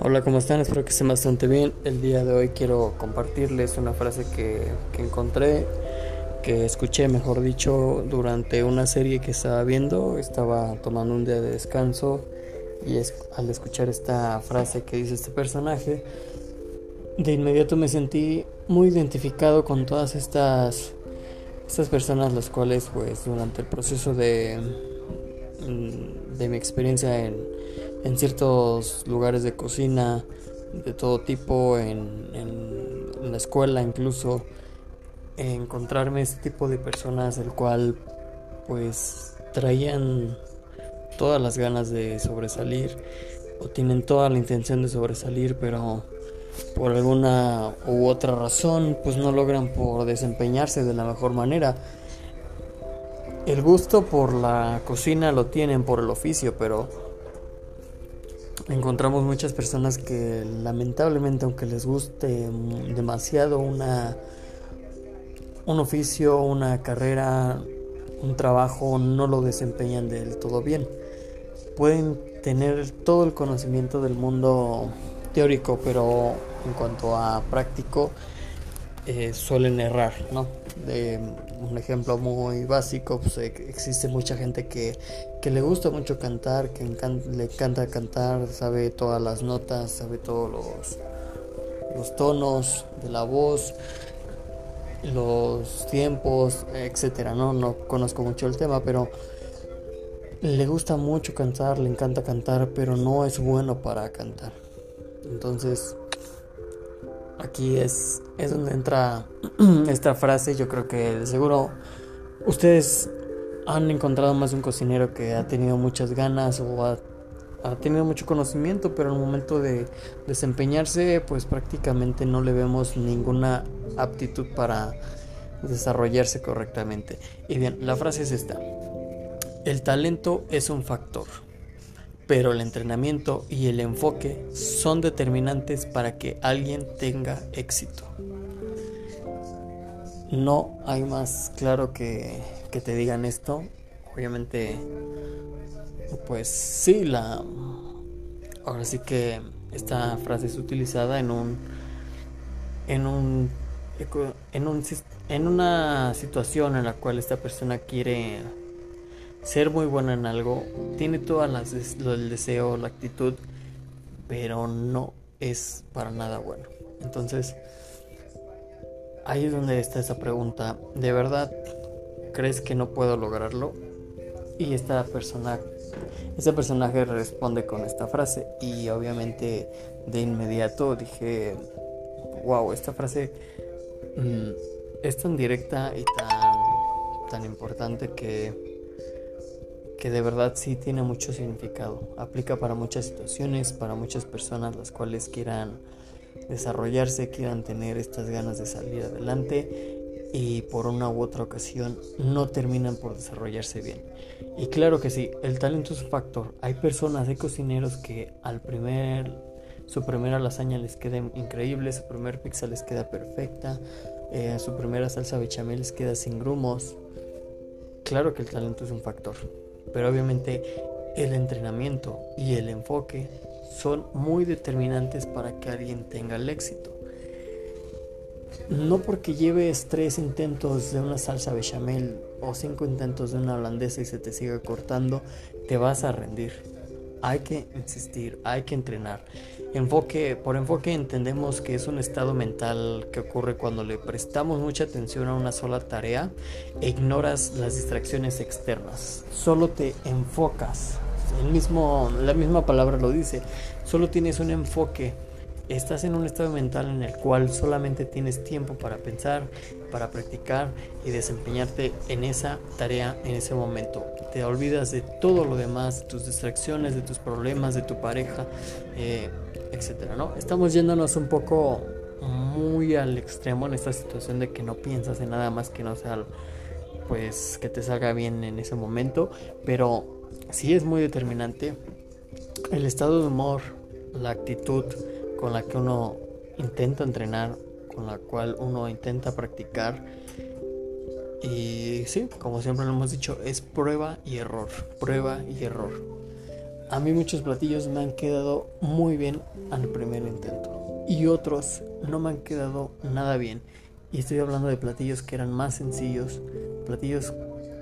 Hola, ¿cómo están? Espero que estén bastante bien. El día de hoy quiero compartirles una frase que, que, encontré, que escuché, mejor dicho, durante una serie que estaba viendo. Estaba tomando un día de descanso y al escuchar esta frase que dice este personaje, de inmediato me sentí muy identificado con todas estas, estas personas, las cuales pues durante el proceso de, de mi experiencia en en ciertos lugares de cocina de todo tipo, en, en, la escuela incluso, encontrarme este tipo de personas el cual pues traían todas las ganas de sobresalir o tienen toda la intención de sobresalir pero por alguna u otra razón pues no logran por desempeñarse de la mejor manera el gusto por la cocina lo tienen por el oficio pero encontramos muchas personas que lamentablemente aunque les guste demasiado una un oficio, una carrera, un trabajo no lo desempeñan del todo bien. Pueden tener todo el conocimiento del mundo teórico, pero en cuanto a práctico eh, suelen errar, ¿no? Un ejemplo muy básico, pues eh, existe mucha gente que, que, le gusta mucho cantar, que le encanta cantar, sabe todas las notas, sabe todos los, los tonos de la voz, los tiempos, etcétera, ¿no? No conozco mucho el tema, pero le gusta mucho cantar, le encanta cantar, pero no es bueno para cantar. Entonces, aquí es, es donde entra esta frase. Yo creo que seguro ustedes han encontrado más de un cocinero que ha tenido muchas ganas o ha, tenido mucho conocimiento, pero el momento de desempeñarse, pues prácticamente no le vemos ninguna aptitud para desarrollarse correctamente. Y bien, la frase es esta. El talento es un factor pero el entrenamiento y el enfoque son determinantes para que alguien tenga éxito. No hay más claro que, que te digan esto. Obviamente, pues sí, la... Ahora sí que esta frase es utilizada en un... En un en, un, en una situación en la cual esta persona quiere ser muy buena en algo, tiene las el deseo, la actitud, pero no es para nada bueno. Entonces, ahí es donde está esa pregunta, ¿de verdad crees que no puedo lograrlo? Y esta persona ese personaje responde con esta frase y obviamente de inmediato dije, wow, esta frase mm, es tan directa y tan, tan importante que que de verdad sí tiene mucho significado. Aplica para muchas situaciones, para muchas personas las cuales quieran desarrollarse, quieran tener estas ganas de salir adelante y por una u otra ocasión no terminan por desarrollarse bien. Y claro que sí, el talento es un factor. Hay personas, hay cocineros que al primer, su primera lasaña les queda increíble, su primer pizza les queda perfecta, eh, su primera salsa bechamel les queda sin grumos. Claro que el talento es un factor pero obviamente el entrenamiento y el enfoque son muy determinantes para que alguien tenga el éxito. No porque lleves tres intentos de una salsa bechamel o cinco intentos de una holandesa y se te siga cortando, te vas a rendir. Hay que insistir, hay que entrenar. Enfoque, por enfoque entendemos que es un estado mental que ocurre cuando le prestamos mucha atención a una sola tarea e ignoras las distracciones externas. Solo te enfocas. El mismo, la misma palabra lo dice. Solo tienes un enfoque estás en un estado mental en el cual solamente tienes tiempo para pensar, para practicar y desempeñarte en esa tarea en ese momento. Te olvidas de todo lo demás, de tus distracciones, de tus problemas, de tu pareja, eh, etcétera, ¿no? Estamos yéndonos un poco muy al extremo en esta situación de que no piensas en nada más que no sea pues que te salga bien en ese momento, pero sí es muy determinante el estado de humor, la actitud, con la que uno intenta entrenar, con la cual uno intenta practicar, Y sí, como siempre lo hemos dicho, es prueba y error, prueba y error. A mí muchos platillos me han quedado muy bien al primer intento y otros no me han quedado nada bien. Y estoy hablando de platillos que eran más sencillos, platillos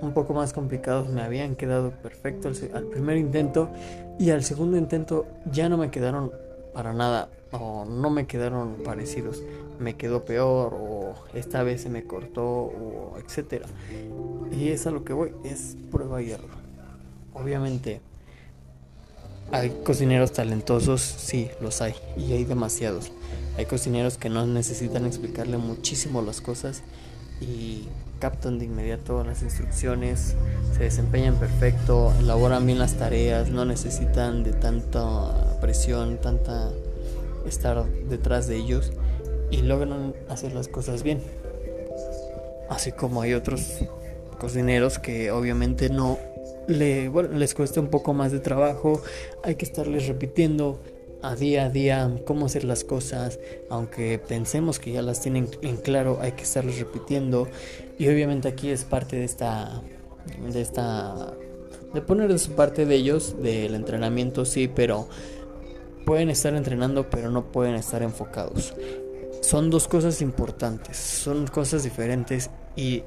un poco más complicados me habían quedado perfecto al, primer intento y al segundo intento ya no me quedaron para nada o no me quedaron parecidos me quedó peor o esta vez se me cortó o etcétera. Y es a lo que voy es prueba y error. Obviamente hay cocineros talentosos sí los hay y hay demasiados. Hay cocineros que no necesitan explicarle muchísimo las cosas y captan de inmediato las instrucciones, se desempeñan perfecto, elaboran bien las tareas, no necesitan de tanta presión, tanta estar detrás de ellos y logran hacer las cosas bien. Así como hay otros cocineros que obviamente no le, les cuesta un poco más de trabajo, hay que estarles repitiendo a día a día cómo hacer las cosas, aunque pensemos que ya las tienen en claro, hay que estarles repitiendo y obviamente aquí es parte de esta de esta de poner parte de ellos del entrenamiento sí, pero pueden estar entrenando pero no pueden estar enfocados. Son dos cosas importantes, son cosas diferentes y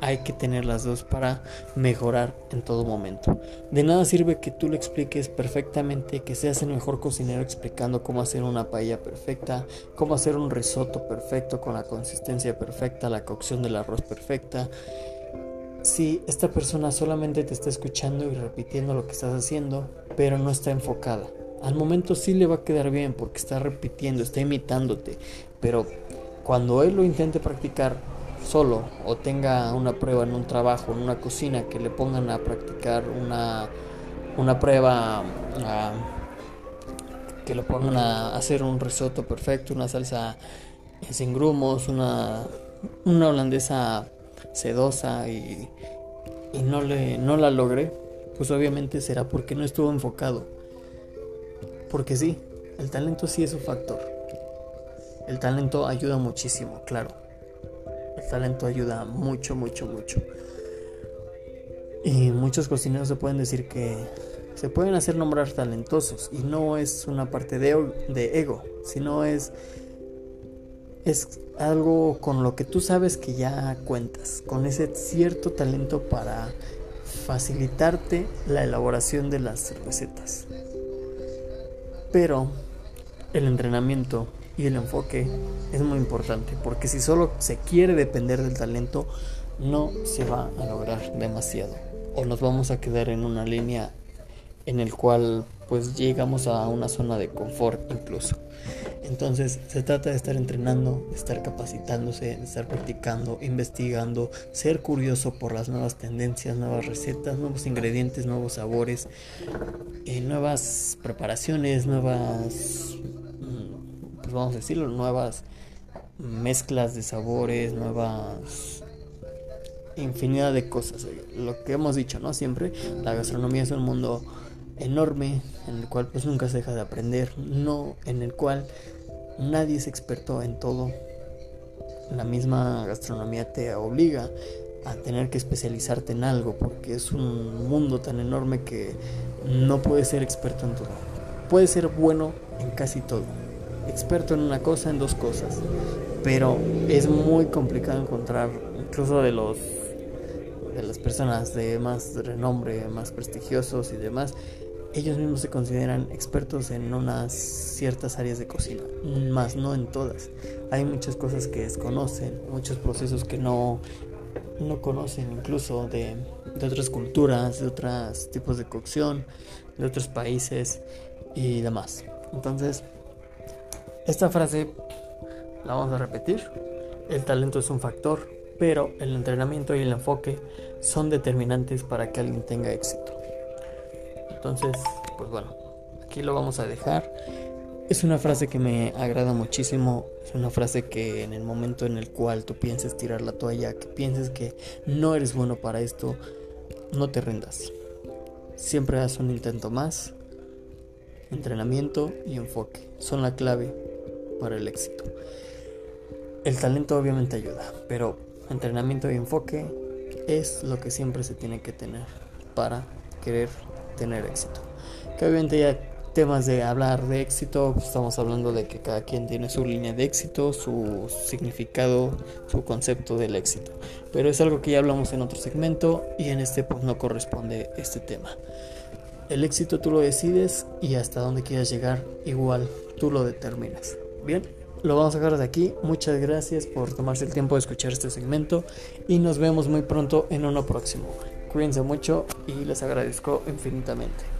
hay que tener las dos para mejorar en todo momento. De nada sirve que tú le expliques perfectamente, que seas el mejor cocinero explicando cómo hacer una paella perfecta, cómo hacer un risotto perfecto con la consistencia perfecta, la cocción del arroz perfecta. Si esta persona solamente te está escuchando y repitiendo lo que estás haciendo, pero no está enfocada. Al momento sí le va a quedar bien porque está repitiendo, está imitándote, pero cuando él lo intente practicar, solo o tenga una prueba en un trabajo, en una cocina, que le pongan a practicar una, una prueba, que lo pongan a hacer un risotto perfecto, una salsa sin grumos, una, una holandesa sedosa y, y no, le, no la logre, pues obviamente será porque no estuvo enfocado. Porque sí, el talento sí es un factor. El talento ayuda muchísimo, claro talento ayuda mucho, mucho, mucho. Y muchos cocineros se pueden decir que se pueden hacer nombrar talentosos y no es una parte de, ego, sino es es algo con lo que tú sabes que ya cuentas, con ese cierto talento para facilitarte la elaboración de las recetas. Pero el entrenamiento y el enfoque es muy importante porque si solo se quiere depender del talento no se va a lograr demasiado o nos vamos a quedar en una línea en el cual pues llegamos a una zona de confort incluso. Entonces se trata de estar entrenando, de estar capacitándose, de estar practicando, investigando, ser curioso por las nuevas tendencias, nuevas recetas, nuevos ingredientes, nuevos sabores, eh, nuevas preparaciones, nuevas pues vamos a decirlo, nuevas mezclas de sabores, nuevas infinidad de cosas. Lo que hemos dicho, ¿no? Siempre la gastronomía es un mundo enorme en el cual pues nunca se deja de aprender, no en el cual nadie es experto en todo. La misma gastronomía te obliga a tener que especializarte en algo porque es un mundo tan enorme que no puedes ser experto en todo. Puedes ser bueno en casi todo experto en una cosa, en dos cosas. Pero es muy complicado encontrar, incluso de los de las personas de más renombre, más prestigiosos y demás, ellos mismos se consideran expertos en unas ciertas áreas de cocina, más no en todas. Hay muchas cosas que desconocen, muchos procesos que no, no conocen, incluso de, de otras culturas, de otros tipos de cocción, de otros países y demás. Entonces, esta frase la vamos a repetir. El talento es un factor, pero el entrenamiento y el enfoque son determinantes para que alguien tenga éxito. Entonces, pues bueno, aquí lo vamos a dejar. Es una frase que me agrada muchísimo. Es una frase que en el momento en el cual tú pienses tirar la toalla, que pienses que no eres bueno para esto, no te rindas. Siempre haz un intento más. Entrenamiento y enfoque son la clave para el éxito. El talento obviamente ayuda, pero entrenamiento y enfoque es lo que siempre se tiene que tener para querer tener éxito. Que obviamente ya temas de hablar de éxito, pues, estamos hablando de que cada quien tiene su línea de éxito, su significado, su concepto del éxito. Pero es algo que ya hablamos en otro segmento y en este pues no corresponde este tema. El éxito tú lo decides y hasta dónde quieras llegar igual tú lo determinas. Bien, lo vamos a dejar de aquí. Muchas gracias por tomarse el tiempo de escuchar este segmento y nos vemos muy pronto en uno próximo. Cuídense mucho y les agradezco infinitamente.